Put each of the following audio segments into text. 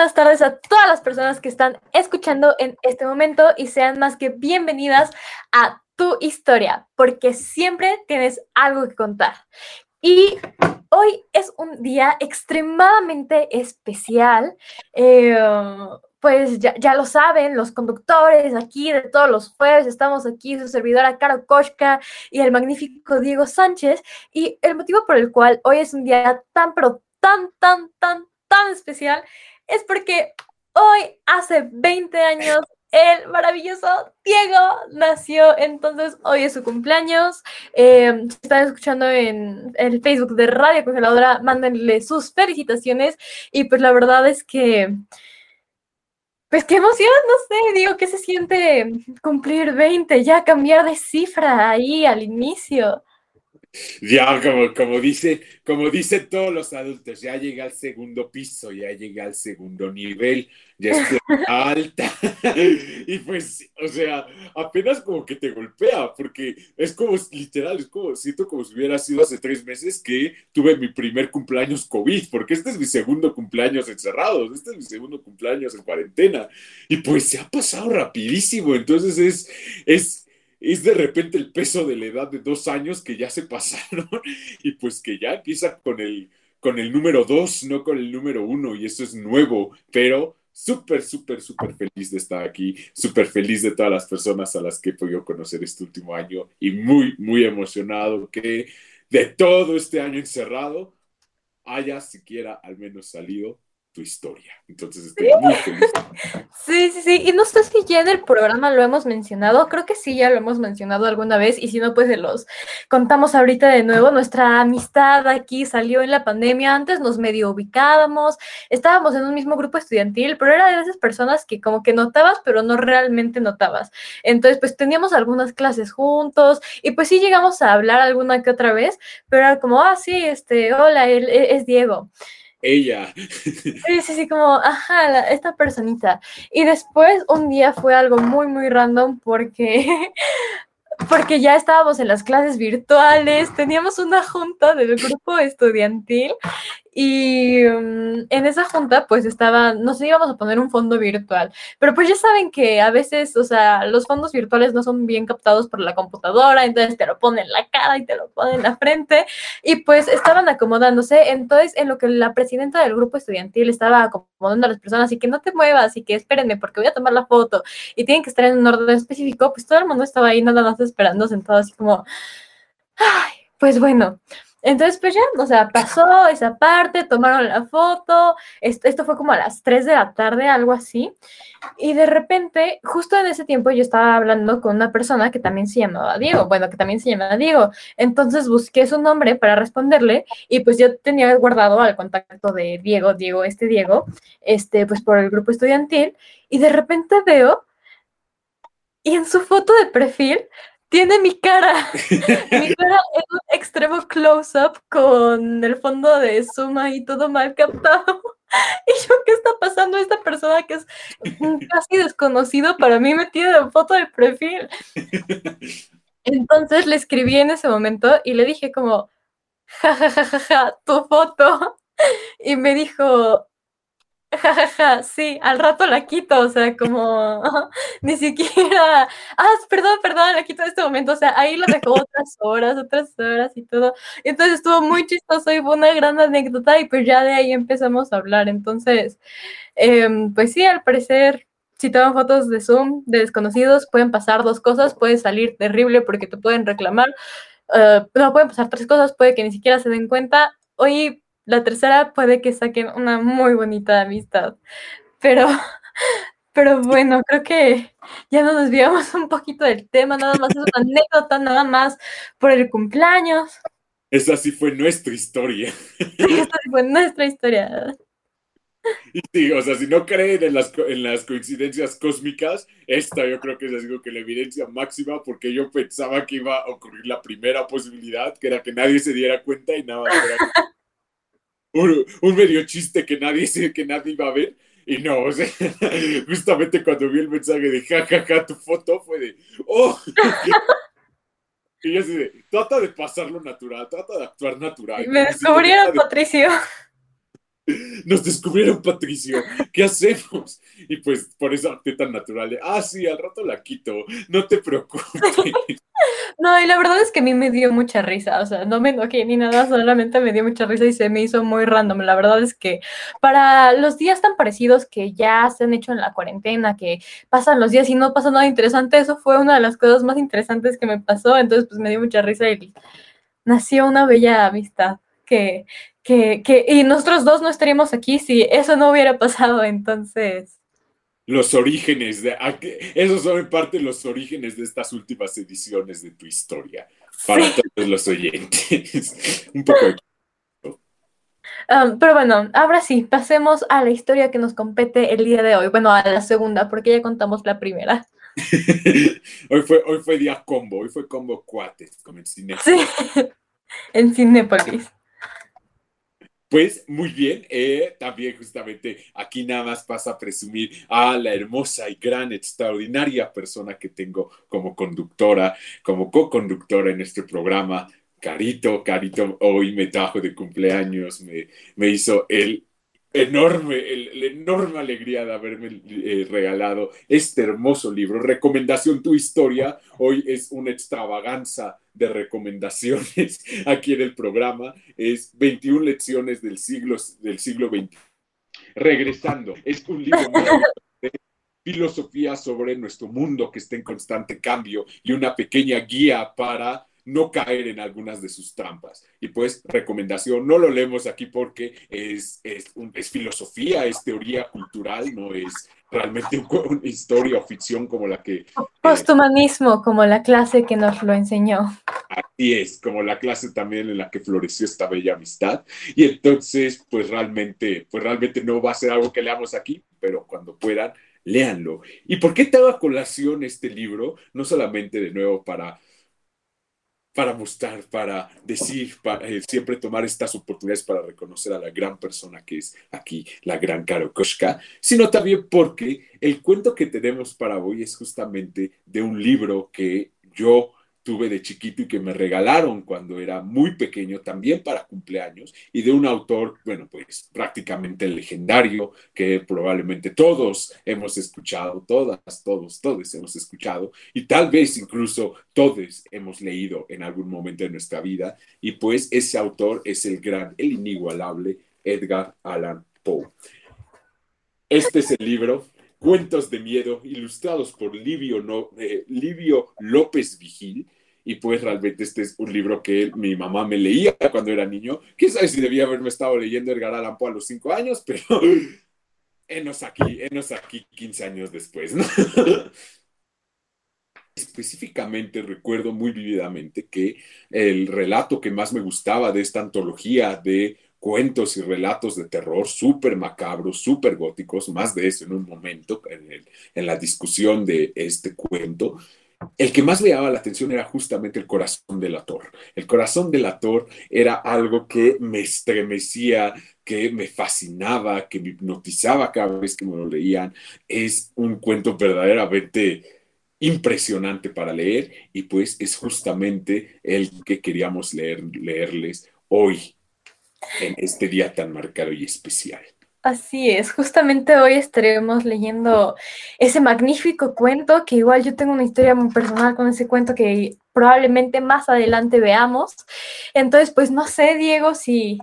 buenas tardes a todas las personas que están escuchando en este momento y sean más que bienvenidas a tu historia, porque siempre tienes algo que contar. Y hoy es un día extremadamente especial. Eh, pues ya, ya, lo saben, los conductores aquí de todos los jueves, estamos aquí, su servidora Caro Koshka y el magnífico Diego Sánchez. Y el motivo por el cual hoy es un día tan, pero tan, tan, tan, tan especial es porque hoy, hace 20 años, el maravilloso Diego nació, entonces hoy es su cumpleaños. Eh, si están escuchando en el Facebook de Radio Congeladora, mándenle sus felicitaciones. Y pues la verdad es que, pues qué emoción, no sé, digo, ¿qué se siente cumplir 20? Ya cambiar de cifra ahí al inicio. Ya, como, como, dice, como dicen todos los adultos, ya llega al segundo piso, ya llega al segundo nivel, ya estoy alta. y pues, o sea, apenas como que te golpea, porque es como, literal, es como, siento como si hubiera sido hace tres meses que tuve mi primer cumpleaños COVID, porque este es mi segundo cumpleaños encerrado, este es mi segundo cumpleaños en cuarentena. Y pues se ha pasado rapidísimo, entonces es, es, es de repente el peso de la edad de dos años que ya se pasaron y pues que ya empieza con el, con el número dos, no con el número uno, y eso es nuevo, pero súper, súper, súper feliz de estar aquí, súper feliz de todas las personas a las que he podido conocer este último año y muy, muy emocionado que de todo este año encerrado haya siquiera al menos salido tu historia. Entonces estoy muy feliz. Sí, sí, sí. Y no sé si ya en el programa lo hemos mencionado. Creo que sí, ya lo hemos mencionado alguna vez. Y si no, pues se los contamos ahorita de nuevo. Nuestra amistad aquí salió en la pandemia. Antes nos medio ubicábamos. Estábamos en un mismo grupo estudiantil, pero era de esas personas que como que notabas, pero no realmente notabas. Entonces, pues teníamos algunas clases juntos. Y pues sí llegamos a hablar alguna que otra vez. Pero era como, ah, sí, este, hola, él e-, es Diego ella. Sí, sí, sí, como, ajá, esta personita. Y después un día fue algo muy, muy random porque, porque ya estábamos en las clases virtuales, teníamos una junta del grupo estudiantil y um, en esa junta, pues estaba, nos íbamos a poner un fondo virtual, pero pues ya saben que a veces, o sea, los fondos virtuales no son bien captados por la computadora, entonces te lo ponen en la cara y te lo ponen en la frente, y pues estaban acomodándose, entonces en lo que la presidenta del grupo estudiantil estaba acomodando a las personas y que no te muevas y que espérenme porque voy a tomar la foto y tienen que estar en un orden específico, pues todo el mundo estaba ahí nada más esperando sentado así como, ay, pues bueno. Entonces, pues ya, o sea, pasó esa parte, tomaron la foto, esto, fue como a las 3 de la tarde, algo así, y de repente, justo en ese tiempo yo estaba hablando con una persona que también se llamaba Diego, bueno, que también se llama Diego, entonces busqué su nombre para responderle y pues yo tenía guardado al contacto de Diego, Diego, este Diego, este, pues por el grupo estudiantil, y de repente veo, y en su foto de perfil tiene mi cara. mi cara en un extremo close-up con el fondo de suma y todo mal captado. Y yo, ¿qué está pasando? Esta persona que es casi desconocido para mí me tiene en foto de perfil. Entonces le escribí en ese momento y le dije como, jajajaja, ja, tu foto. Y me dijo, jajaja, sí, al rato la quito, o sea, como ni siquiera, ah, perdón, perdón, la quito en este momento, o sea, ahí lo dejó otras horas, otras horas y todo. Entonces estuvo muy chistoso y fue una gran anécdota y pues ya de ahí empezamos a hablar. Entonces, em, pues sí, al parecer, si toman fotos de Zoom de desconocidos, pueden pasar dos cosas, puede salir terrible porque te pueden reclamar, uh, no, pueden pasar tres cosas, puede que ni siquiera se den cuenta. Hoy la tercera puede que saquen una muy bonita amistad. Pero, pero bueno, creo que ya nos desviamos un poquito del tema, nada más es una anécdota, nada más por el cumpleaños. Esa sí fue nuestra historia. esa sí fue nuestra historia. Y sí, o sea, si no creen en las, en las coincidencias cósmicas, esta yo creo que es algo que la evidencia máxima, porque yo pensaba que iba a ocurrir la primera posibilidad, que era que nadie se diera cuenta y nada, era un, medio chiste que nadie, que nadie iba a ver. Y no, o sea, justamente cuando vi el mensaje de jajaja, ja, ja, tu foto fue de, oh. y yo así de, trata de pasarlo natural, trata de actuar natural. Me descubrieron, Patricio. nos descubrieron, Patricio, ¿qué hacemos? Y pues por eso acté tan natural de, ah, sí, al rato la quito, no te preocupes. No, y la verdad es que a mí me dio mucha risa, o sea, no me enojé ni nada, solamente me dio mucha risa y se me hizo muy random. La verdad es que para los días tan parecidos que ya se han hecho en la cuarentena, que pasan los días y no pasa nada interesante, eso fue una de las cosas más interesantes que me pasó, entonces pues me dio mucha risa y nació una bella amistad que, que, que, y nosotros dos no estaríamos aquí si eso no hubiera pasado, entonces los orígenes de esos son en parte los orígenes de estas últimas ediciones de tu historia para todos los oyentes. Un poco de... Um, pero bueno, ahora sí, pasemos a la historia que nos compete el día de hoy. Bueno, a la segunda, porque ya contamos la primera. hoy, fue, hoy fue día combo, hoy fue combo cuates, como en Cinépolis. Sí, en Cinépolis. Pues muy bien, eh, también justamente aquí nada más pasa a presumir a la hermosa y gran, extraordinaria persona que tengo como conductora, como co-conductora en este programa. Carito, Carito hoy me trajo de cumpleaños, me, me hizo el enorme, la enorme alegría de haberme eh, regalado este hermoso libro. Recomendación Tu Historia. Hoy es una extravaganza de recomendaciones aquí en el programa. Es 21 lecciones del siglo, del siglo XX. Regresando, es un libro de filosofía sobre nuestro mundo que está en constante cambio y una pequeña guía para no caer en algunas de sus trampas. Y pues, recomendación, no lo leemos aquí porque es, es, filosofía, es teoría cultural, no es realmente una historia o ficción como la que... Posthumanismo, como la clase que nos lo enseñó. Así es, como la clase también en la que floreció esta bella amistad. Y entonces, pues realmente, pues realmente no va a ser algo que leamos aquí, pero cuando puedan, léanlo. ¿Y por qué te hago a colación este libro? No solamente de nuevo para para mostrar, para decir, para eh, siempre tomar estas oportunidades para reconocer a la gran persona que es aquí, la gran Karo Koshka, sino también porque el cuento que tenemos para hoy es justamente de un libro que yo tuve de chiquito y que me regalaron cuando era muy pequeño también para cumpleaños y de un autor, bueno, pues prácticamente legendario que probablemente todos hemos escuchado, todas, todos, todos hemos escuchado y tal vez incluso todos hemos leído en algún momento de nuestra vida y pues ese autor es el gran, el inigualable Edgar Allan Poe. Este es el libro Cuentos de Miedo, ilustrados por eh, Livio López Vigil. Y pues realmente este es un libro que mi mamá me leía cuando era niño. Quién sabe si debía haberme estado leyendo Edgar Allan a los cinco años, pero enos aquí, enos aquí 15 años después. Específicamente recuerdo muy vividamente que el relato que más me gustaba de esta antología de cuentos y relatos de terror súper macabros, súper góticos, más de eso en un momento, en, en, la discusión de este cuento. El que más me llamaba la atención era justamente el corazón del ator. El corazón del ator era algo que me estremecía, que me fascinaba, que me hipnotizaba cada vez que me lo leían. Es un cuento verdaderamente impresionante para leer y pues es justamente el que queríamos leer, leerles hoy en este día tan marcado y especial. Así es, justamente hoy estaremos leyendo ese magnífico cuento, que igual yo tengo una historia muy personal con ese cuento que probablemente más adelante veamos. Entonces, pues no sé, Diego, si,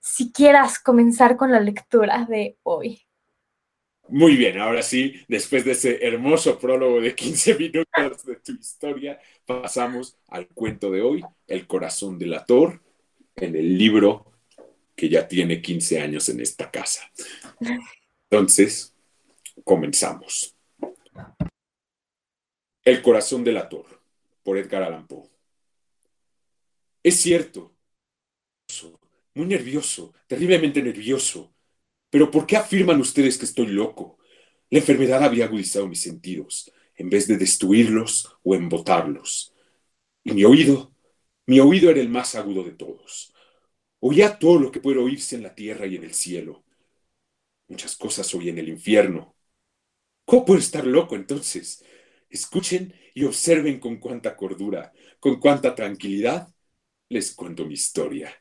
si quieras comenzar con la lectura de hoy. Muy bien, ahora sí, después de ese hermoso prólogo de 15 minutos de tu historia, pasamos al cuento de hoy, El corazón del ator, en el libro que ya tiene 15 años en esta casa. Entonces, comenzamos. El corazón del ator, por Edgar Allan Poe. Es cierto, muy nervioso, terriblemente nervioso. Pero ¿por qué afirman ustedes que estoy loco? La enfermedad había agudizado mis sentidos, en vez de destruirlos o embotarlos. Y mi oído, mi oído era el más agudo de todos. Oía todo lo que puede oírse en la tierra y en el cielo. Muchas cosas oí en el infierno. ¿Cómo puedo estar loco entonces? Escuchen y observen con cuánta cordura, con cuánta tranquilidad les cuento mi historia.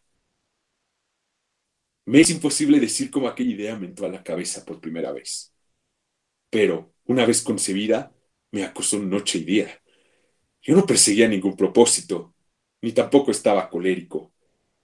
Me es imposible decir cómo aquella idea me entró a la cabeza por primera vez. Pero, una vez concebida, me acosó noche y día. Yo no perseguía ningún propósito, ni tampoco estaba colérico.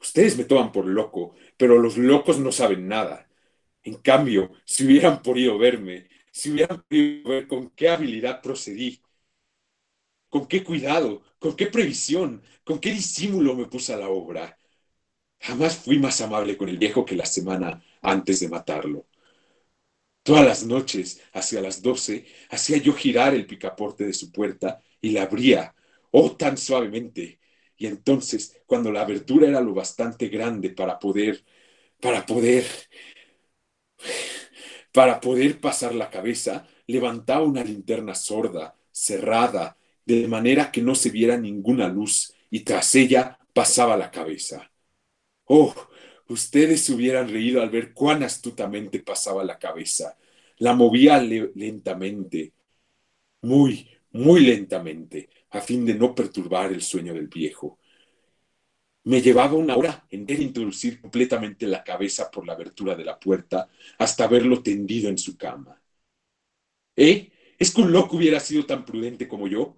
Ustedes me toman por loco, pero los locos no saben nada. En cambio, si hubieran podido verme, si hubieran podido ver con qué habilidad procedí, con qué cuidado, con qué previsión, con qué disimulo me puse a la obra. Jamás fui más amable con el viejo que la semana antes de matarlo. Todas las noches, hacia las doce, hacía yo girar el picaporte de su puerta y la abría, oh tan suavemente. Y entonces, cuando la abertura era lo bastante grande para poder, para poder, para poder pasar la cabeza, levantaba una linterna sorda, cerrada, de manera que no se viera ninguna luz, y tras ella pasaba la cabeza. Oh, ustedes hubieran reído al ver cuán astutamente pasaba la cabeza. La movía lentamente, muy, muy lentamente, a fin de no perturbar el sueño del viejo. Me llevaba una hora en ver introducir completamente la cabeza por la abertura de la puerta hasta verlo tendido en su cama. ¿Eh? ¿Es que un loco hubiera sido tan prudente como yo?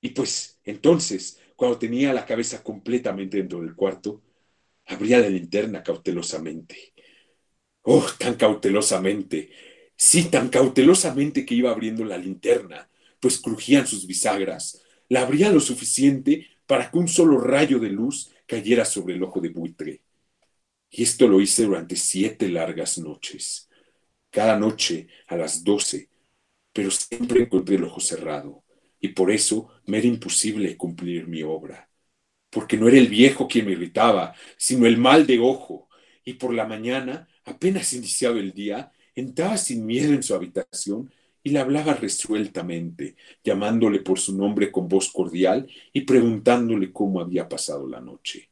Y pues entonces, cuando tenía la cabeza completamente dentro del cuarto, abría la linterna cautelosamente. Oh, tan cautelosamente. Sí, tan cautelosamente que iba abriendo la linterna, pues crujían sus bisagras. La abría lo suficiente para que un solo rayo de luz cayera sobre el ojo de buitre. Y esto lo hice durante siete largas noches. Cada noche a las doce, pero siempre encontré el ojo cerrado y por eso me era imposible cumplir mi obra, porque no era el viejo quien me irritaba, sino el mal de ojo, y por la mañana, apenas iniciado el día, entraba sin miedo en su habitación y le hablaba resueltamente, llamándole por su nombre con voz cordial y preguntándole cómo había pasado la noche.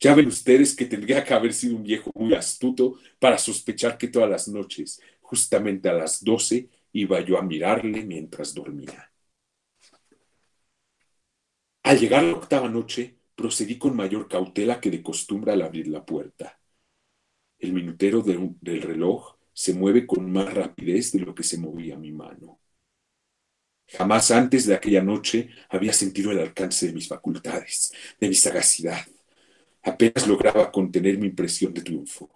Ya ven ustedes que tendría que haber sido un viejo muy astuto para sospechar que todas las noches, justamente a las doce, iba yo a mirarle mientras dormía. Al llegar la octava noche, procedí con mayor cautela que de costumbre al abrir la puerta. El minutero del reloj se mueve con más rapidez de lo que se movía mi mano. Jamás antes de aquella noche había sentido el alcance de mis facultades, de mi sagacidad. Apenas lograba contener mi impresión de triunfo.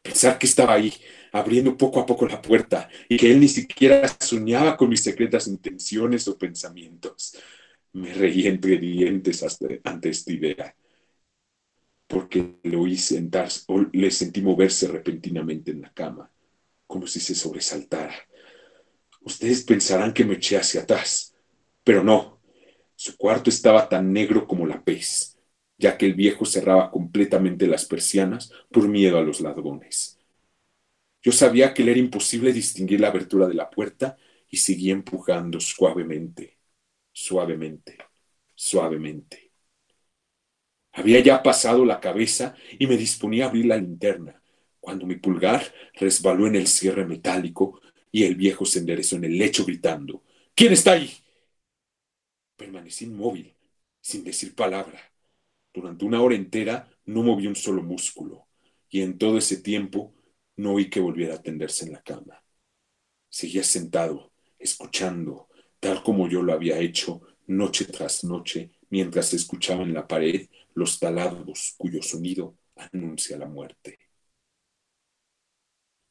Pensar que estaba ahí, abriendo poco a poco la puerta, y que él ni siquiera soñaba con mis secretas intenciones o pensamientos. Me reí entre dientes ante esta idea, porque le oí sentarse, o le sentí moverse repentinamente en la cama, como si se sobresaltara. Ustedes pensarán que me eché hacia atrás, pero no. Su cuarto estaba tan negro como la pez, ya que el viejo cerraba completamente las persianas por miedo a los ladrones. Yo sabía que le era imposible distinguir la abertura de la puerta y seguí empujando suavemente suavemente, suavemente. Había ya pasado la cabeza y me disponía a abrir la linterna, cuando mi pulgar resbaló en el cierre metálico y el viejo se enderezó en el lecho gritando, ¿Quién está ahí? Permanecí inmóvil, sin decir palabra. Durante una hora entera no moví un solo músculo, y en todo ese tiempo no oí que volviera a tenderse en la cama. Seguía sentado, escuchando, tal como yo lo había hecho noche tras noche, mientras escuchaba en la pared los taladros cuyo sonido anuncia la muerte.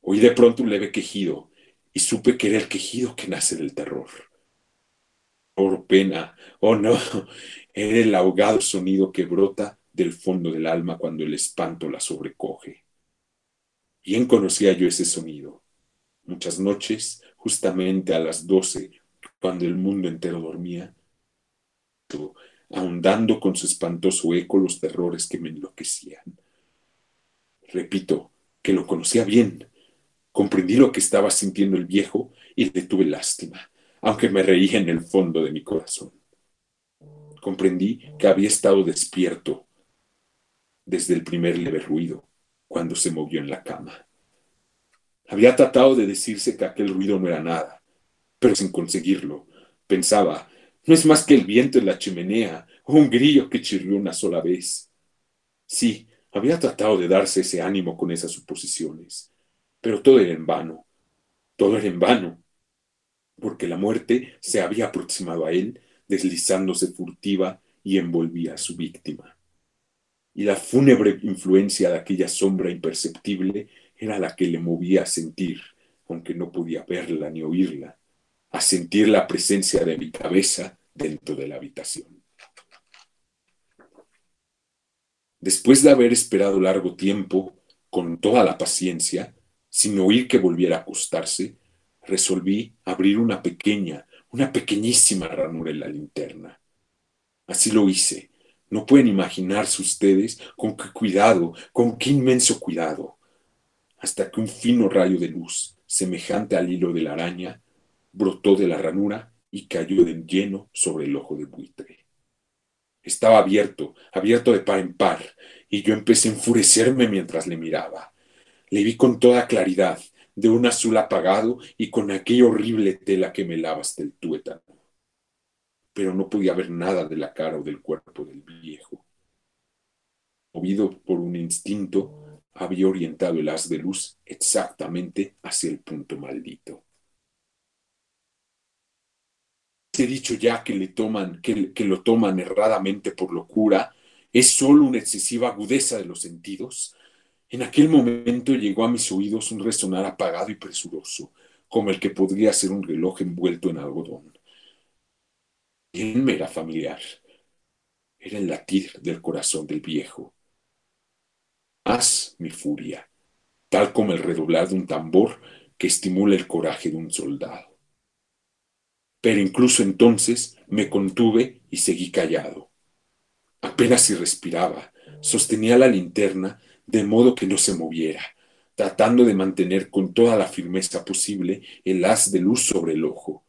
Oí de pronto un leve quejido y supe que era el quejido que nace del terror. Por pena, oh no, era el ahogado sonido que brota del fondo del alma cuando el espanto la sobrecoge. Bien conocía yo ese sonido. Muchas noches, justamente a las doce cuando el mundo entero dormía, ahondando con su espantoso eco los terrores que me enloquecían. Repito, que lo conocía bien. Comprendí lo que estaba sintiendo el viejo y le tuve lástima, aunque me reía en el fondo de mi corazón. Comprendí que había estado despierto desde el primer leve ruido, cuando se movió en la cama. Había tratado de decirse que aquel ruido no era nada, pero sin conseguirlo. Pensaba, no es más que el viento en la chimenea o un grillo que chirrió una sola vez. Sí, había tratado de darse ese ánimo con esas suposiciones, pero todo era en vano. Todo era en vano, porque la muerte se había aproximado a él, deslizándose furtiva y envolvía a su víctima. Y la fúnebre influencia de aquella sombra imperceptible era la que le movía a sentir, aunque no podía verla ni oírla, a sentir la presencia de mi cabeza dentro de la habitación. Después de haber esperado largo tiempo, con toda la paciencia, sin oír que volviera a acostarse, resolví abrir una pequeña, una pequeñísima ranura en la linterna. Así lo hice. No pueden imaginarse ustedes con qué cuidado, con qué inmenso cuidado hasta que un fino rayo de luz, semejante al hilo de la araña, brotó de la ranura y cayó de lleno sobre el ojo de buitre. Estaba abierto, abierto de par en par, y yo empecé a enfurecerme mientras le miraba. Le vi con toda claridad, de un azul apagado y con aquella horrible tela que me lava hasta el tuétano. Pero no podía ver nada de la cara o del cuerpo del viejo. Movido por un instinto, había orientado el haz de luz exactamente hacia el punto maldito. He dicho ya que, le toman, que, lo toman erradamente por locura es solo una excesiva agudeza de los sentidos. En aquel momento llegó a mis oídos un resonar apagado y presuroso, como el que podría ser un reloj envuelto en algodón. ¿Quién me era familiar? Era el latir del corazón del viejo más mi furia, tal como el redoblar de un tambor que estimula el coraje de un soldado. Pero incluso entonces me contuve y seguí callado. Apenas si respiraba, sostenía la linterna de modo que no se moviera, tratando de mantener con toda la firmeza posible el haz de luz sobre el ojo.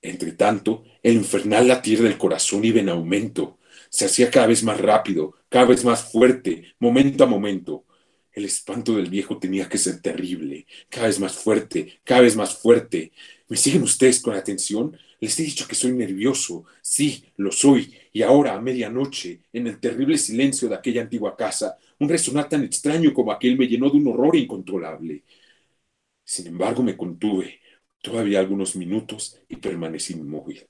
Entretanto, el infernal latir del corazón iba en aumento, se hacía cada vez más rápido, cada vez más fuerte, momento a momento. El espanto del viejo tenía que ser terrible, cada vez más fuerte, cada vez más fuerte. ¿Me siguen ustedes con atención? Les he dicho que soy nervioso. Sí, lo soy. Y ahora, a medianoche, en el terrible silencio de aquella antigua casa, un resonar tan extraño como aquel me llenó de un horror incontrolable. Sin embargo, me contuve todavía algunos minutos y permanecí inmóvil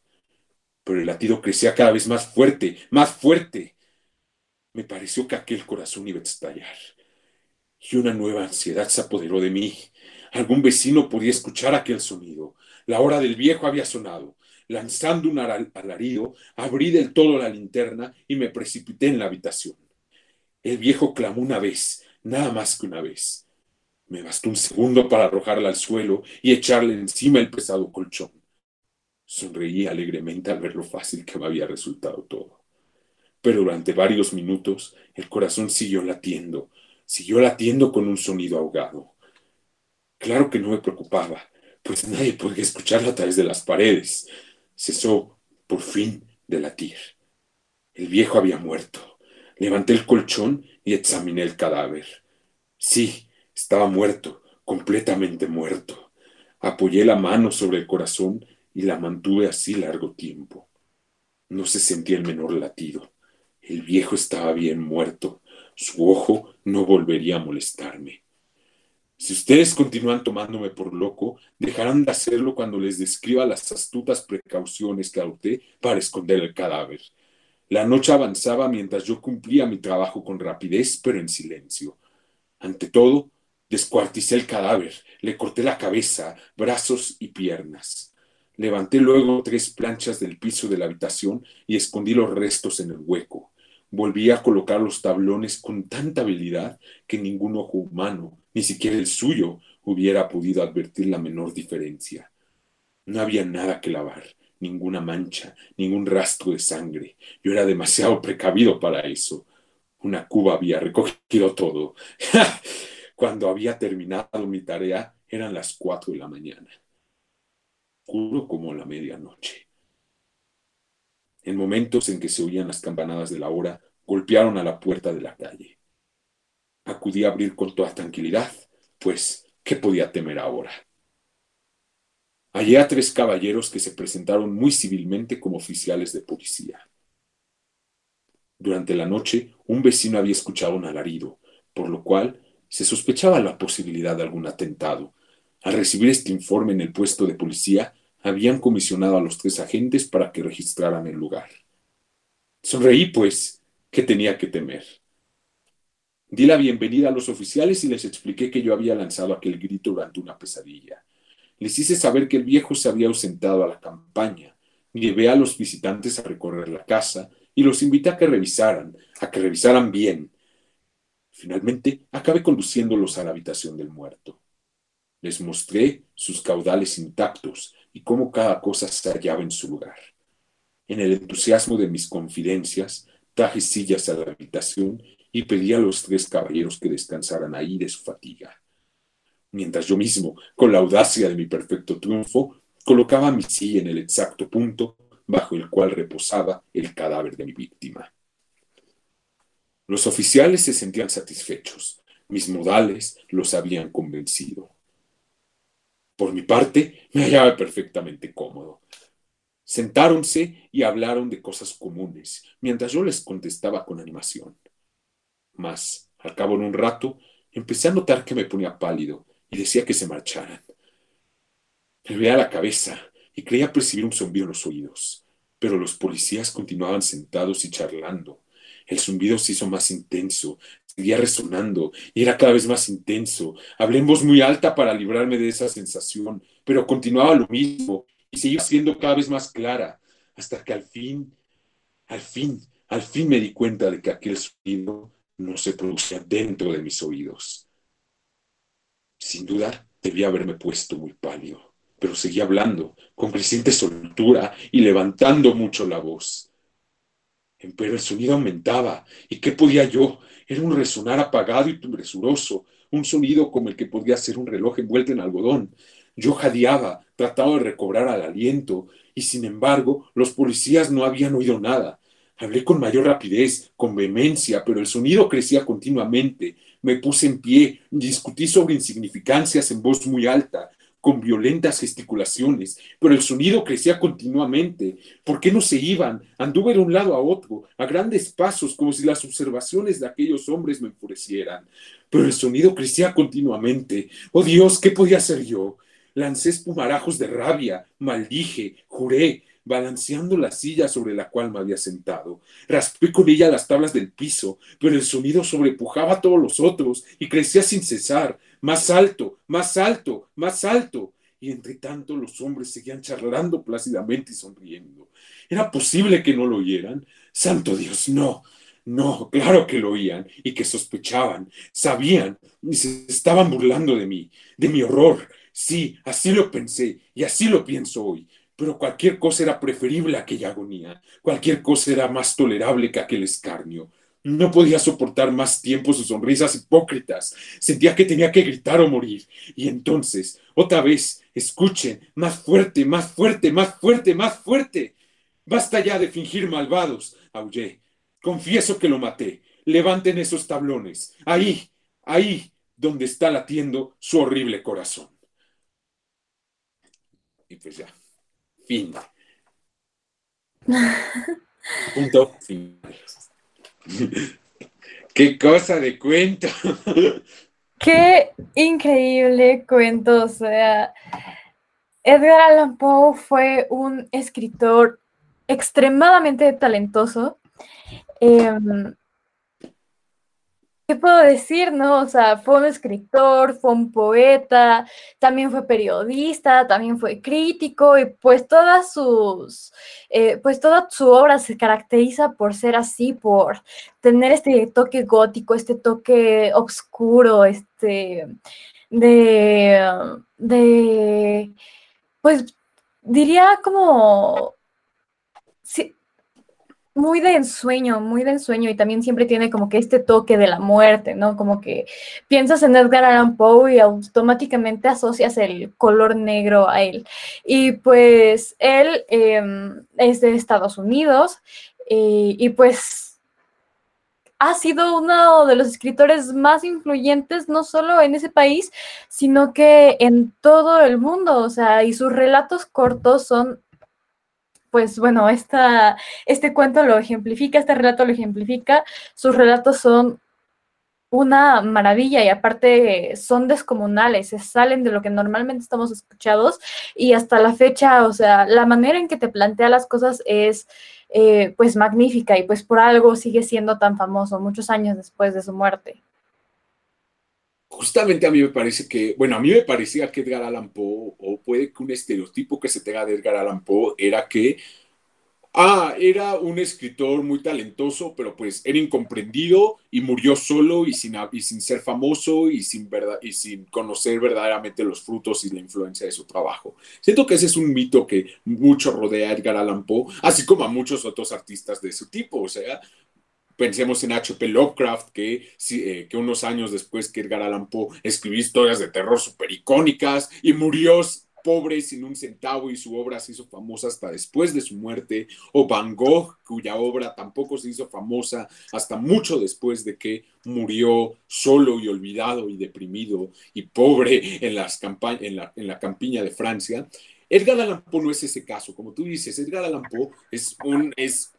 pero el latido crecía cada vez más fuerte, más fuerte. Me pareció que aquel corazón iba a estallar. Y una nueva ansiedad se apoderó de mí. Algún vecino podía escuchar aquel sonido. La hora del viejo había sonado. Lanzando un alarido, abrí del todo la linterna y me precipité en la habitación. El viejo clamó una vez, nada más que una vez. Me bastó un segundo para arrojarla al suelo y echarle encima el pesado colchón. Sonreí alegremente al ver lo fácil que me había resultado todo. Pero durante varios minutos el corazón siguió latiendo, siguió latiendo con un sonido ahogado. Claro que no me preocupaba, pues nadie podía escucharlo a través de las paredes. Cesó, por fin, de latir. El viejo había muerto. Levanté el colchón y examiné el cadáver. Sí, estaba muerto, completamente muerto. Apoyé la mano sobre el corazón y la mantuve así largo tiempo. No se sentía el menor latido. El viejo estaba bien muerto. Su ojo no volvería a molestarme. Si ustedes continúan tomándome por loco, dejarán de hacerlo cuando les describa las astutas precauciones que adopté para esconder el cadáver. La noche avanzaba mientras yo cumplía mi trabajo con rapidez, pero en silencio. Ante todo, descuarticé el cadáver, le corté la cabeza, brazos y piernas. Levanté luego tres planchas del piso de la habitación y escondí los restos en el hueco. Volví a colocar los tablones con tanta habilidad que ningún ojo humano, ni siquiera el suyo, hubiera podido advertir la menor diferencia. No había nada que lavar, ninguna mancha, ningún rastro de sangre. Yo era demasiado precavido para eso. Una cuba había recogido todo. Cuando había terminado mi tarea, eran las cuatro de la mañana. Oscuro como la medianoche. En momentos en que se oían las campanadas de la hora, golpearon a la puerta de la calle. Acudí a abrir con toda tranquilidad, pues, ¿qué podía temer ahora? Hallé a tres caballeros que se presentaron muy civilmente como oficiales de policía. Durante la noche, un vecino había escuchado un alarido, por lo cual se sospechaba la posibilidad de algún atentado. Al recibir este informe en el puesto de policía, habían comisionado a los tres agentes para que registraran el lugar. Sonreí, pues, que tenía que temer. Di la bienvenida a los oficiales y les expliqué que yo había lanzado aquel grito durante una pesadilla. Les hice saber que el viejo se había ausentado a la campaña. Llevé a los visitantes a recorrer la casa y los invité a que revisaran, a que revisaran bien. Finalmente, acabé conduciéndolos a la habitación del muerto. Les mostré sus caudales intactos y cómo cada cosa se hallaba en su lugar. En el entusiasmo de mis confidencias, traje sillas a la habitación y pedí a los tres caballeros que descansaran ahí de su fatiga. Mientras yo mismo, con la audacia de mi perfecto triunfo, colocaba mi silla en el exacto punto bajo el cual reposaba el cadáver de mi víctima. Los oficiales se sentían satisfechos, mis modales los habían convencido. Por mi parte, me hallaba perfectamente cómodo. Sentáronse y hablaron de cosas comunes, mientras yo les contestaba con animación. Mas, al cabo de un rato, empecé a notar que me ponía pálido y decía que se marcharan. Me veía la cabeza y creía percibir un zumbido en los oídos, pero los policías continuaban sentados y charlando. El zumbido se hizo más intenso, seguía resonando y era cada vez más intenso. Hablé en voz muy alta para librarme de esa sensación, pero continuaba lo mismo y seguía siendo cada vez más clara, hasta que al fin, al fin, al fin me di cuenta de que aquel sonido no se producía dentro de mis oídos. Sin duda, debía haberme puesto muy pálido, pero seguía hablando con creciente soltura y levantando mucho la voz. Pero el sonido aumentaba, ¿y qué podía yo? Era un resonar apagado y presuroso, un sonido como el que podía ser un reloj envuelto en algodón. Yo jadeaba, trataba de recobrar al aliento, y sin embargo, los policías no habían oído nada. Hablé con mayor rapidez, con vehemencia, pero el sonido crecía continuamente. Me puse en pie, discutí sobre insignificancias en voz muy alta, con violentas gesticulaciones, pero el sonido crecía continuamente. ¿Por qué no se iban? Anduve de un lado a otro, a grandes pasos, como si las observaciones de aquellos hombres me enfurecieran. Pero el sonido crecía continuamente. Oh Dios, ¿qué podía hacer yo? Lancé espumarajos de rabia, maldije, juré, balanceando la silla sobre la cual me había sentado. Raspé con ella las tablas del piso, pero el sonido sobrepujaba a todos los otros y crecía sin cesar más alto, más alto, más alto. Y entre tanto los hombres seguían charlando plácidamente y sonriendo. ¿Era posible que no lo oyeran? Santo Dios, no, no, claro que lo oían y que sospechaban, sabían y se estaban burlando de mí, de mi horror. Sí, así lo pensé y así lo pienso hoy. Pero cualquier cosa era preferible a aquella agonía, cualquier cosa era más tolerable que aquel escarnio. No podía soportar más tiempo sus sonrisas hipócritas. Sentía que tenía que gritar o morir. Y entonces, otra vez, escuchen, más fuerte, más fuerte, más fuerte, más fuerte. Basta ya de fingir malvados, aullé. Confieso que lo maté. Levanten esos tablones. Ahí, ahí, donde está latiendo su horrible corazón. Y pues ya. Fin. Punto final. ¡Qué cosa de cuento! ¡Qué increíble cuento! O sea, Edgar Allan Poe fue un escritor extremadamente talentoso. Em, ¿qué puedo decir, no? O sea, fue un escritor, fue un poeta, también fue periodista, también fue crítico y pues todas sus, eh, pues toda su obra se caracteriza por ser así, por tener este toque gótico, este toque oscuro, este, de, de, pues diría como, muy de ensueño, muy de ensueño y también siempre tiene como que este toque de la muerte, ¿no? Como que piensas en Edgar Allan Poe y automáticamente asocias el color negro a él. Y pues él em, es de Estados Unidos eh, y pues ha sido uno de los escritores más influyentes, no solo en ese país, sino que en todo el mundo, o sea, y sus relatos cortos son pues bueno, esta, este cuento lo ejemplifica, este relato lo ejemplifica, sus relatos son una maravilla y aparte son descomunales, se salen de lo que normalmente estamos escuchados y hasta la fecha, o sea, la manera en que te plantea las cosas es eh, pues magnífica y pues por algo sigue siendo tan famoso muchos años después de su muerte. Justamente a mí me parece que, bueno, a mí me parecía que Edgar Allan Poe, o puede que un estereotipo que se tenga de Edgar Allan Poe, era que, ah, era un escritor muy talentoso, pero pues era incomprendido y murió solo y sin, y sin ser famoso y sin, verdad, y sin conocer verdaderamente los frutos y la influencia de su trabajo. Siento que ese es un mito que mucho rodea a Edgar Allan Poe, así como a muchos otros artistas de su tipo, o sea, Pensemos en H.P. Lovecraft, que, eh, que unos años después que Edgar Allan Poe escribió historias de terror súper icónicas y murió pobre sin un centavo y su obra se hizo famosa hasta después de su muerte, o Van Gogh, cuya obra tampoco se hizo famosa hasta mucho después de que murió solo y olvidado y deprimido y pobre en, en, la, en la campiña de Francia. Edgar Allan Poe no es ese caso, como tú dices, Edgar Allan Poe es un, es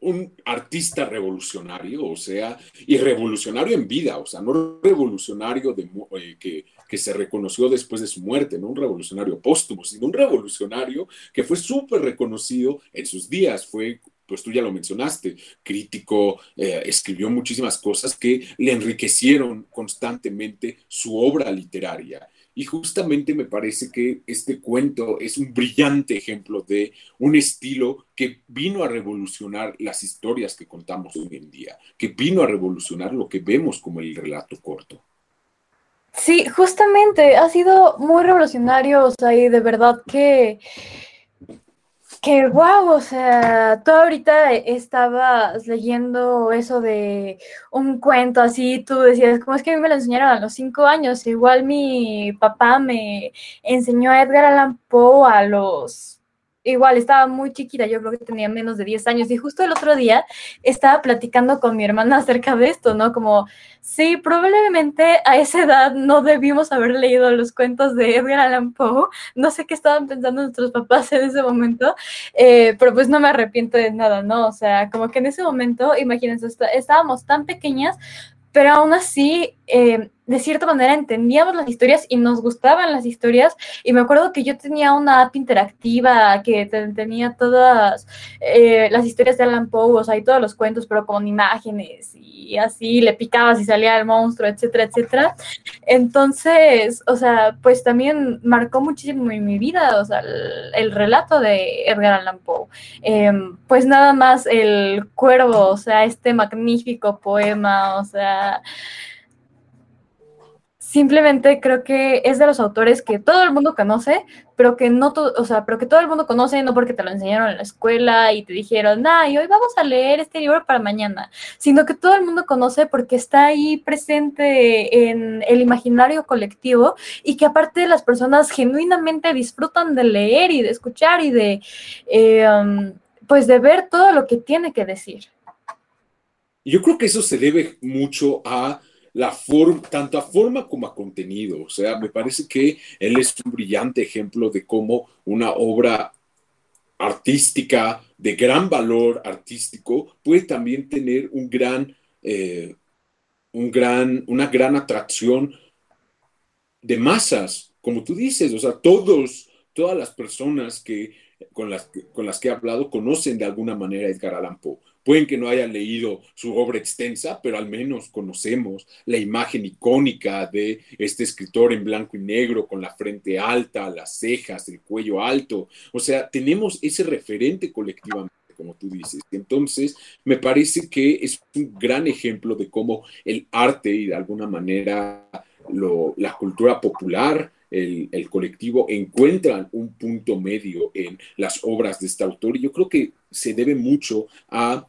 un artista revolucionario, o sea, y revolucionario en vida, o sea, no revolucionario de, eh, que, que, se reconoció después de su muerte, no un revolucionario póstumo, sino un revolucionario que fue súper reconocido en sus días, fue pues tú ya lo mencionaste, crítico, eh, escribió muchísimas cosas que le enriquecieron constantemente su obra literaria. Y justamente me parece que este cuento es un brillante ejemplo de un estilo que vino a revolucionar las historias que contamos hoy en día, que vino a revolucionar lo que vemos como el relato corto. Sí, justamente ha sido muy revolucionario, o sea, y de verdad que que wow, o sea, tú ahorita estabas leyendo eso de un cuento así, tú decías, ¿cómo es que a mí me lo enseñaron a los cinco años? Igual mi papá me enseñó a Edgar Allan Poe a los igual estaba muy chiquita, yo creo que tenía menos de 10 años y justo el otro día estaba platicando con mi hermana acerca de esto, ¿no? Como, sí, probablemente a esa edad no debimos haber leído los cuentos de Edgar Allan Poe, no sé qué estaban pensando nuestros papás en ese momento, eh, pero pues no me arrepiento de nada, ¿no? O sea, como que en ese momento, imagínense, estábamos tan pequeñas, pero aún así, eh, de cierta manera, entendíamos las historias y nos gustaban las historias. Y me acuerdo que yo tenía una app interactiva que tenía todas eh, las historias de Alan Poe, o sea, y todos los cuentos, pero con imágenes y así, le picabas y salía el monstruo, etcétera, etcétera. Entonces, o sea, pues también marcó muchísimo en mi vida, o sea, el, relato de Edgar Allan Poe. Em, pues nada más el cuervo, o sea, este magnífico poema, o sea, simplemente creo que es de los autores que todo el mundo conoce, pero que no o sea, pero que todo el mundo conoce no porque te lo enseñaron en la escuela y te dijeron, ah, y hoy vamos a leer este libro para mañana, sino que todo el mundo conoce porque está ahí presente en el imaginario colectivo y que aparte las personas genuinamente disfrutan de leer y de escuchar y de, eh, um, pues de ver todo lo que tiene que decir. Yo creo que eso se debe mucho a tanto a forma como a contenido. O sea, me parece que él es un brillante ejemplo de cómo una obra artística de gran valor artístico puede también tener un gran, eh, un gran, una gran atracción de masas, como tú dices, o sea, todos, todas las personas que, con, las, con las que he hablado conocen de alguna manera a Edgar Allan Poe. Pueden que no hayan leído su obra extensa, pero al menos conocemos la imagen icónica de este escritor en blanco y negro, con la frente alta, las cejas, el cuello alto. O sea, tenemos ese referente colectivamente como tú dices. Entonces, me parece que es un gran ejemplo de cómo el arte y de alguna manera la cultura popular el, el, colectivo encuentran un punto medio en las obras de este autor y yo creo que se debe mucho a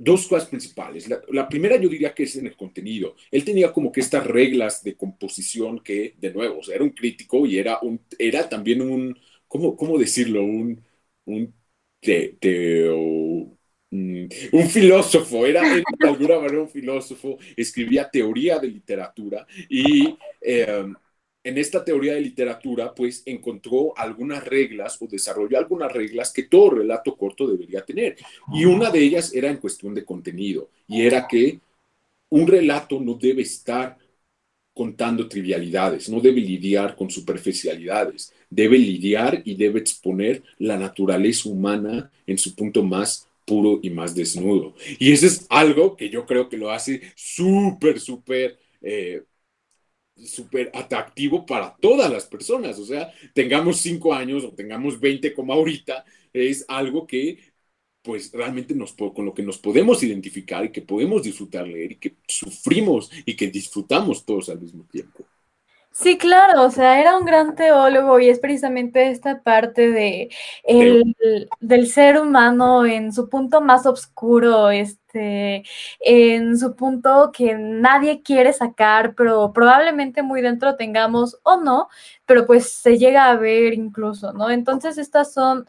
dos cosas principales. La, primera yo diría que es en el contenido. Él tenía como que estas reglas de composición que, de nuevo, era un crítico y era, un, era también un, ¿cómo, cómo decirlo? Un, un mm, un filósofo, era, de alguna manera un filósofo, escribía teoría de literatura y eh, en esta teoría de literatura, pues encontró algunas reglas o desarrolló algunas reglas que todo relato corto debería tener. Y una de ellas era en cuestión de contenido, y era que un relato no debe estar contando trivialidades, no debe lidiar con superficialidades, debe lidiar y debe exponer la naturaleza humana en su punto más puro y más desnudo. Y eso es algo que yo creo que lo hace súper, súper... Eh, súper atractivo para todas las personas. O sea, tengamos cinco años o tengamos 20 como ahorita, es algo que pues realmente nos, con lo que nos podemos identificar y que podemos disfrutar leer y que sufrimos y que disfrutamos todos al mismo tiempo. Sí, claro, o sea, era un gran teólogo y es precisamente esta parte de el, del ser humano en su punto más oscuro, este, en su punto que nadie quiere sacar, pero probablemente muy dentro tengamos o no, pero pues se llega a ver incluso, ¿no? Entonces estas son,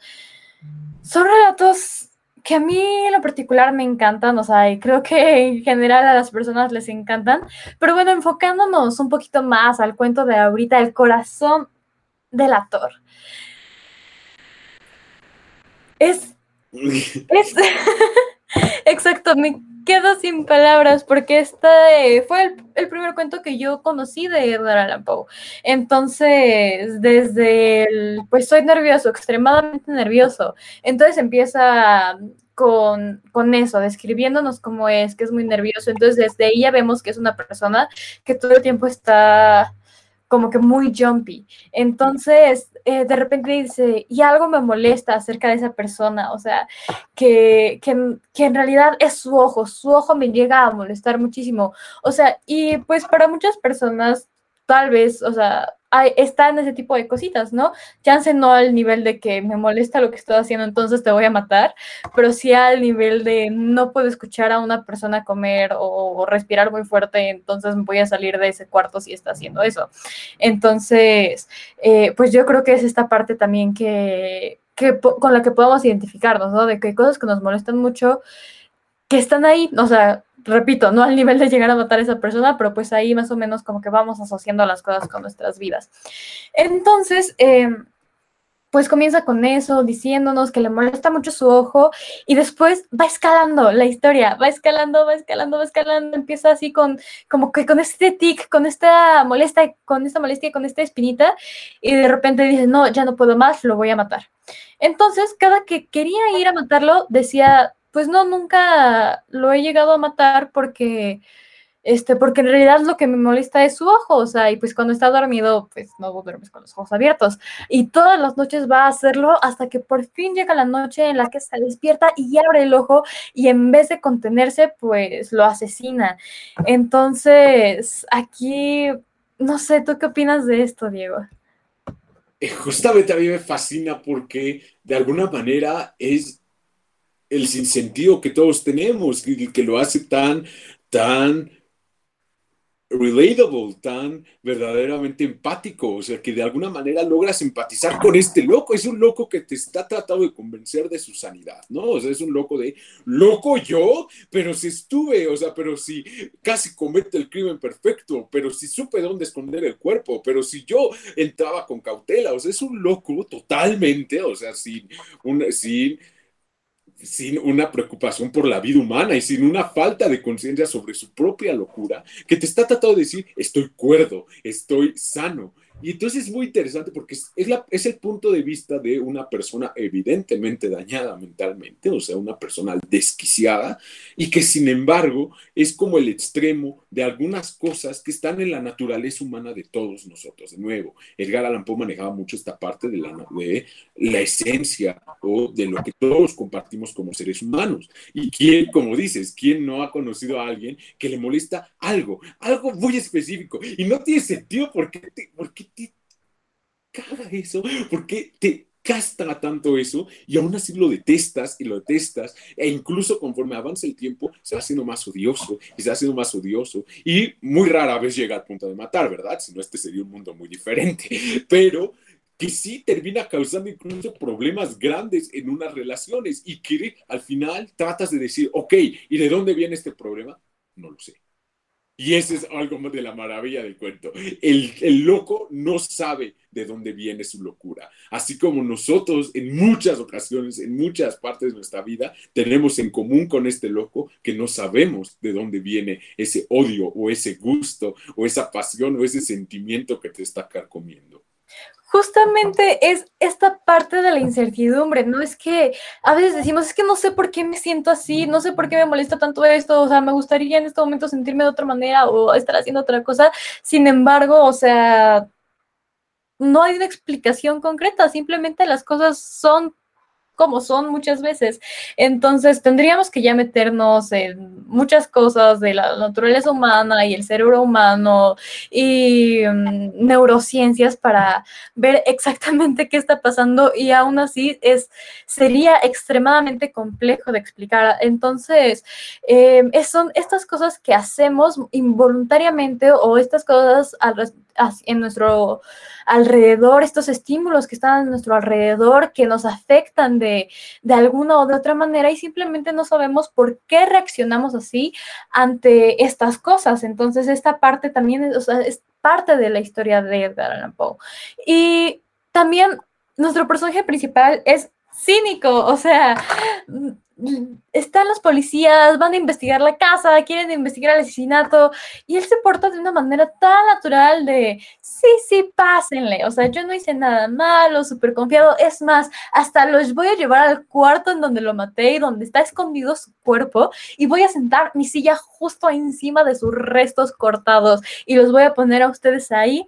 son relatos que a mí en lo particular me encantan, o sea, y creo que en general a las personas les encantan, pero bueno, enfocándonos un poquito más al cuento de ahorita, el corazón del actor. Es... es exacto, me quedo sin palabras porque este fue el, primer cuento que yo conocí de Edgar Allan Poe. Entonces, desde el, pues soy nervioso, extremadamente nervioso. Entonces empieza con, con, eso, describiéndonos cómo es, que es muy nervioso. Entonces, desde ya vemos que es una persona que todo el tiempo está como que muy jumpy. Entonces, eh, de repente dice, y algo me molesta acerca de esa persona, o sea, que, que, que, en realidad es su ojo, su ojo me llega a molestar muchísimo. O sea, y pues para muchas personas, tal vez, o sea, está en ese tipo de cositas, ¿no? Chance no al nivel de que me molesta lo que estoy haciendo, entonces te voy a matar, pero sí al nivel de no puedo escuchar a una persona comer o, respirar muy fuerte, entonces voy a salir de ese cuarto si está haciendo eso. Entonces, eh, pues yo creo que es esta parte también que, que con la que podemos identificarnos, ¿no? De que hay cosas que nos molestan mucho, que están ahí, o sea, repito, no al nivel de llegar a matar a esa persona, pero pues ahí más o menos como que vamos asociando las cosas con nuestras vidas. Entonces, eh, pues comienza con eso, diciéndonos que le molesta mucho su ojo y después va escalando la historia, va escalando, va escalando, va escalando, empieza así con como que con este tic, con esta molestia, con esta molestia, con esta espinita y de repente dice, no, ya no puedo más, lo voy a matar. Entonces, cada que quería ir a matarlo, decía, pues no, nunca lo he llegado a matar porque, este, porque en realidad lo que me molesta es su ojo, o sea, y pues cuando está dormido, pues no duermes con los ojos abiertos. Y todas las noches va a hacerlo hasta que por fin llega la noche en la que se despierta y abre el ojo y en vez de contenerse, pues lo asesina. Entonces, aquí, no sé, ¿tú qué opinas de esto, Diego? Eh, justamente a mí me fascina porque de alguna manera es el sinsentido que todos tenemos, que, que lo hace tan, tan relatable, tan verdaderamente empático, o sea, que de alguna manera logras empatizar con este loco. Es un loco que te está tratando de convencer de su sanidad, ¿no? O sea, es un loco de, loco yo, pero si estuve, o sea, pero si casi comete el crimen perfecto, pero si supe dónde esconder el cuerpo, pero si yo entraba con cautela, o sea, es un loco totalmente, o sea, sin, un, sin sin una preocupación por la vida humana y sin una falta de conciencia sobre su propia locura, que te está tratando de decir, estoy cuerdo, estoy sano. Y entonces es muy interesante porque es, el punto de vista de una persona evidentemente dañada mentalmente, o sea, una persona desquiciada, y que sin embargo es como el extremo de algunas cosas que están en la naturaleza humana de todos nosotros. De nuevo, Edgar Allan Poe manejaba mucho esta parte de la, de la esencia o de lo que todos compartimos como seres humanos. Y quién, como dices, quién no ha conocido a alguien que le molesta algo, algo muy específico, y no tiene sentido porque te, porque te caga eso, porque te castra tanto eso y aún así lo detestas y lo detestas e incluso conforme avanza el tiempo se va haciendo más odioso y se va haciendo más odioso y muy rara vez llega al punto de matar, ¿verdad? Si no, este sería un mundo muy diferente, pero que sí termina causando incluso problemas grandes en unas relaciones y que al final tratas de decir, ok, ¿y de dónde viene este problema? No lo sé. Y ese es algo más de la maravilla del cuento. El, el, loco no sabe de dónde viene su locura. Así como nosotros en muchas ocasiones, en muchas partes de nuestra vida, tenemos en común con este loco que no sabemos de dónde viene ese odio o ese gusto o esa pasión o ese sentimiento que te está carcomiendo justamente es esta parte de la incertidumbre, ¿no? Es que a veces decimos, es que no sé por qué me siento así, no sé por qué me molesta tanto esto, o sea, me gustaría en este momento sentirme de otra manera o estar haciendo otra cosa, sin embargo, o sea, no hay una explicación concreta, simplemente las cosas son como son muchas veces. Entonces, tendríamos que ya meternos en muchas cosas de la naturaleza humana y el cerebro humano y mm, neurociencias para ver exactamente qué está pasando y aún así es, sería extremadamente complejo de explicar. Entonces, em, son estas cosas que hacemos involuntariamente o estas cosas en nuestro alrededor, estos estímulos que están a nuestro alrededor, que nos afectan de, de alguna o de otra manera y simplemente no sabemos por qué reaccionamos así ante estas cosas. Entonces, esta parte también es, es parte de la historia de Edgar Allan Poe. Y también nuestro personaje principal es cínico, o sea, están los policías, van a investigar la casa, quieren investigar el asesinato, y él se porta de una manera tan natural de, sí, sí, pásenle, o sea, yo no hice nada malo, súper confiado, es más, hasta los voy a llevar al cuarto en donde lo maté y donde está escondido su cuerpo, y voy a sentar mi silla justo encima de sus restos cortados, y los voy a poner a ustedes ahí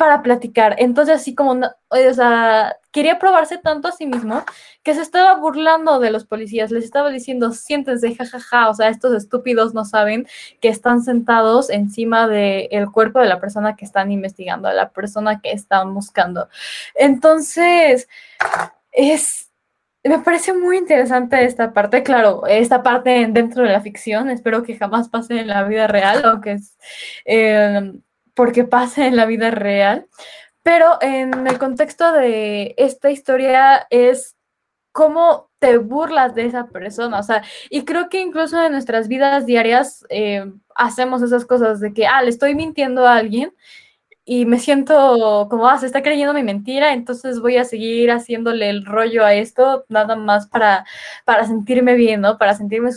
para platicar. Entonces, así como, o sea, quería probarse tanto a sí mismo que se estaba burlando de los policías, les estaba diciendo, siéntense, jajaja, o sea, estos estúpidos no saben que están sentados encima del cuerpo de la persona que están investigando, de la persona que están buscando. Entonces, es, me parece muy interesante esta parte, claro, esta parte dentro de la ficción, espero que jamás pase en la vida real, aunque es... Eh, porque pasa en la vida real, pero en el contexto de esta historia es cómo te burlas de esa persona, o sea, y creo que incluso en nuestras vidas diarias eh, hacemos esas cosas de que, ah, le estoy mintiendo a alguien y me siento como, ah, se está creyendo mi mentira, entonces voy a seguir haciéndole el rollo a esto, nada más para, para sentirme bien, ¿no? Para sentirme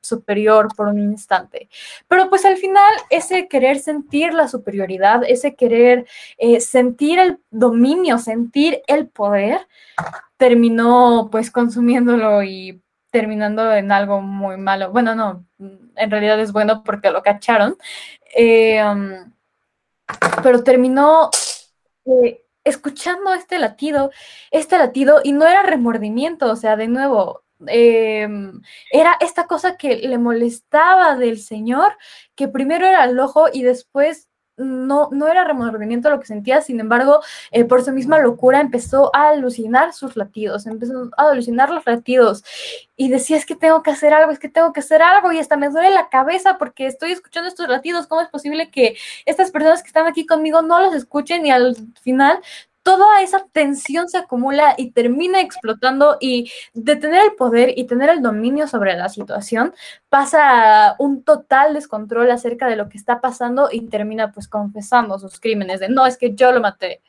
superior por un instante. Pero pues al final ese querer sentir la superioridad, ese querer eh, sentir el dominio, sentir el poder, terminó pues consumiéndolo y terminando en algo muy malo. Bueno, no, en realidad es bueno porque lo cacharon. Eh, um, pero terminó eh, escuchando este latido, este latido, y no era remordimiento, o sea, de nuevo, em, era esta cosa que le molestaba del Señor, que primero era el ojo y después no, no era remordimiento lo que sentía, sin embargo, eh, por su misma locura empezó a alucinar sus latidos, empezó a alucinar los latidos. Y decía, es que tengo que hacer algo, es que tengo que hacer algo y hasta me duele la cabeza porque estoy escuchando estos latidos, ¿cómo es posible que estas personas que están aquí conmigo no los escuchen y al final toda esa tensión se acumula y termina explotando y de tener el poder y tener el dominio sobre la situación pasa un total descontrol acerca de lo que está pasando y termina pues confesando sus crímenes de no, es que yo lo maté.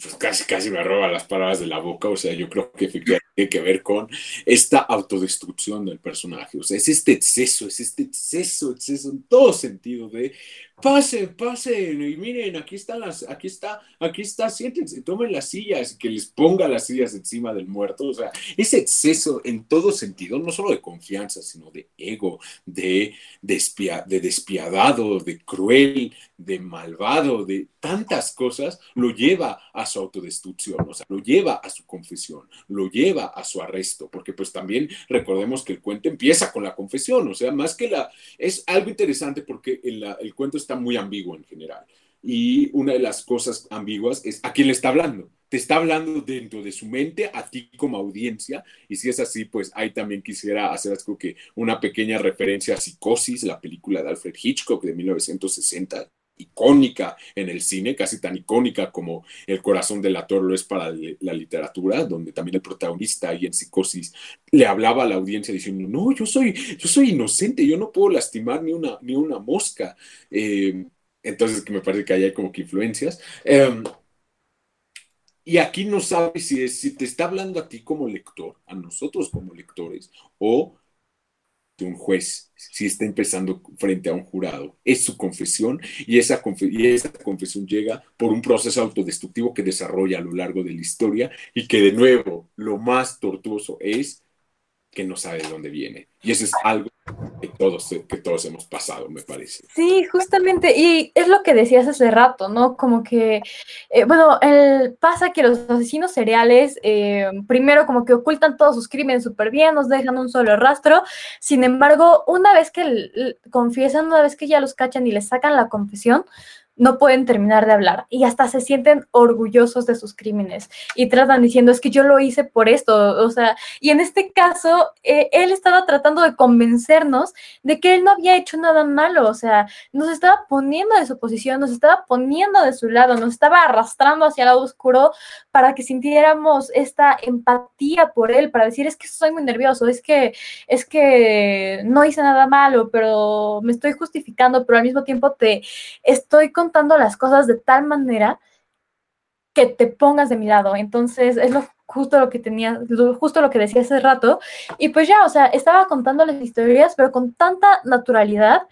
Pues casi, casi me roba las palabras de la boca, o sea, yo creo que tiene que ver con esta autodestrucción del personaje. O sea, es este exceso, es este exceso, exceso en todo sentido de pasen, pasen, y miren, aquí están las, aquí está, aquí está, siéntense, tomen las sillas, que les ponga las sillas encima del muerto. O sea, ese exceso en todo sentido, no solo de confianza, sino de ego, de, de despiadado, de cruel, de malvado, de tantas cosas, lo lleva a su autodestrucción, o sea, lo lleva a su confesión, lo lleva a su arresto, porque pues también recordemos que el cuento empieza con la confesión, o sea, más que la, es algo interesante porque el, el cuento está muy ambiguo en general. Y una de las cosas ambiguas es a quién le está hablando. Te está hablando dentro de su mente, a ti como audiencia. Y si es así, pues ahí también quisiera hacer algo que una pequeña referencia a Psicosis, la película de Alfred Hitchcock de 1960, icónica en el cine, casi tan icónica como El corazón del actor lo es para la literatura, donde también el protagonista ahí en psicosis le hablaba a la audiencia diciendo, no, yo soy, yo soy inocente, yo no puedo lastimar ni una, ni una mosca. Eh, entonces, que me parece que ahí hay como que influencias. Em, y aquí no sabes si, es, si te está hablando a ti como lector, a nosotros como lectores, o un juez si está empezando frente a un jurado. Es su confesión y esa, y esa confesión llega por un proceso autodestructivo que desarrolla a lo largo de la historia y que de nuevo lo más tortuoso es que no sabe de dónde viene. Y eso es algo que todos, que todos hemos pasado, me parece. Sí, justamente, y es lo que decías hace rato, ¿no? Como que, eh, bueno, el, pasa que los asesinos seriales, eh, primero como que ocultan todos sus crímenes súper bien, nos dejan un solo rastro, sin embargo, una vez que confiesan, una vez que ya los cachan y les sacan la confesión, no pueden terminar de hablar y hasta se sienten orgullosos de sus crímenes y tratan diciendo es que yo lo hice por esto, o sea, y en este caso eh, él estaba tratando de convencernos de que él no había hecho nada malo, o sea, nos estaba poniendo de su posición, nos estaba poniendo de su lado, nos estaba arrastrando hacia el lado oscuro para que sintiéramos esta empatía por él, para decir es que soy muy nervioso, es que es que no hice nada malo, pero me estoy justificando, pero al mismo tiempo te estoy con contando las cosas de tal manera que te pongas de mi lado. Entonces, es lo, justo lo que tenía, justo lo que decía hace rato. Y pues ya, o sea, estaba contando las historias, pero con tanta naturalidad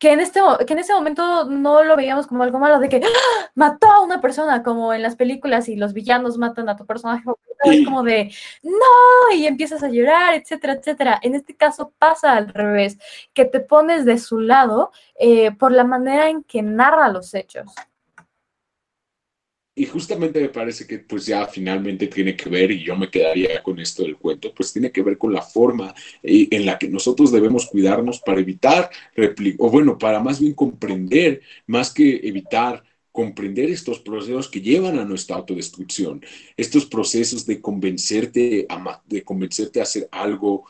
que en, este, que en ese momento no lo veíamos como algo malo, de que ¡Ah! mató a una persona, como en las películas y los villanos matan a tu personaje, es como de no, y empiezas a llorar, etcétera, etcétera. En este caso pasa al revés, que te pones de su lado eh, por la manera en que narra los hechos. Y justamente me parece que pues ya finalmente tiene que ver, y yo me quedaría con esto del cuento, pues tiene que ver con la forma eh, en la que nosotros debemos cuidarnos para evitar, o bueno, para más bien comprender, más que evitar, comprender estos procesos que llevan a nuestra autodestrucción, estos procesos de convencerte a, de convencerte a hacer algo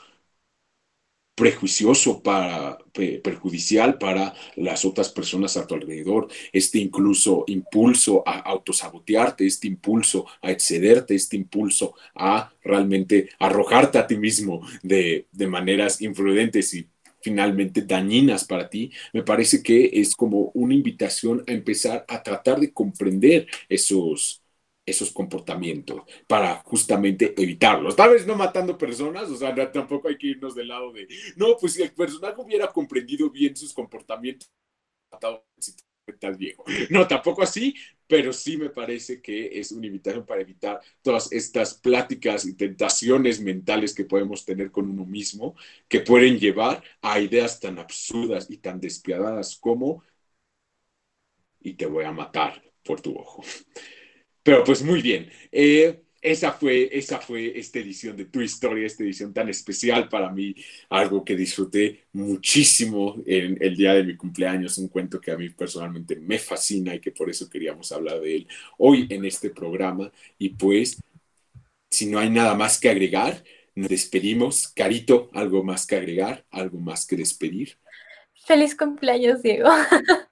prejuicioso para, perjudicial para las otras personas a tu alrededor, este incluso impulso a autosabotearte, este impulso a excederte, este impulso a realmente arrojarte a ti mismo de, de maneras imprudentes y finalmente dañinas para ti, me parece que es como una invitación a empezar a tratar de comprender esos, esos comportamientos para justamente evitarlos. Tal vez no matando personas, o sea, tampoco hay que irnos del lado de, no, pues si el personaje hubiera comprendido bien sus comportamientos, tal viejo. No, tampoco así, pero sí me parece que es una invitación para evitar todas estas pláticas y tentaciones mentales que podemos tener con uno mismo, que pueden llevar a ideas tan absurdas y tan despiadadas como, y te voy a matar por tu ojo. Pero pues muy bien. Eh, esa fue, esa fue esta edición de Tu Historia, esta edición tan especial para mí, algo que disfruté muchísimo en el día de mi cumpleaños, un cuento que a mí personalmente me fascina y que por eso queríamos hablar de él hoy en este programa. Y pues, si no hay nada más que agregar, nos despedimos. Carito, ¿algo más que agregar? ¿Algo más que despedir? Feliz cumpleaños, Diego.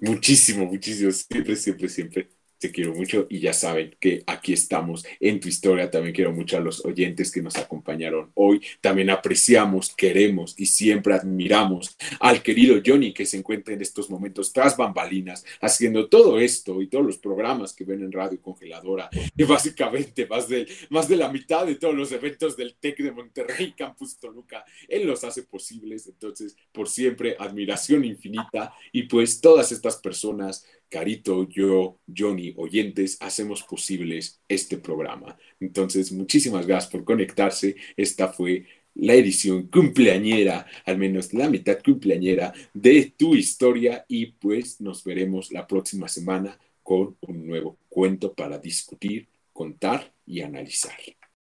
Muchísimo, muchísimo, siempre, siempre, siempre. Te quiero mucho y ya saben que aquí estamos en tu historia. También quiero mucho a los oyentes que nos acompañaron hoy. También apreciamos, queremos y siempre admiramos al querido Johnny que se encuentra en estos momentos tras bambalinas haciendo todo esto y todos los programas que ven en Radio Congeladora y básicamente más de, más de la mitad de todos los eventos del TEC de Monterrey, Campus Toluca. Él los hace posibles. Entonces, por siempre, admiración infinita y pues todas estas personas Carito, yo, Johnny, oyentes, hacemos posibles este programa. Entonces, muchísimas gracias por conectarse. Esta fue la edición cumpleañera, al menos la mitad cumpleañera de tu historia y pues nos veremos la próxima semana con un nuevo cuento para discutir, contar y analizar.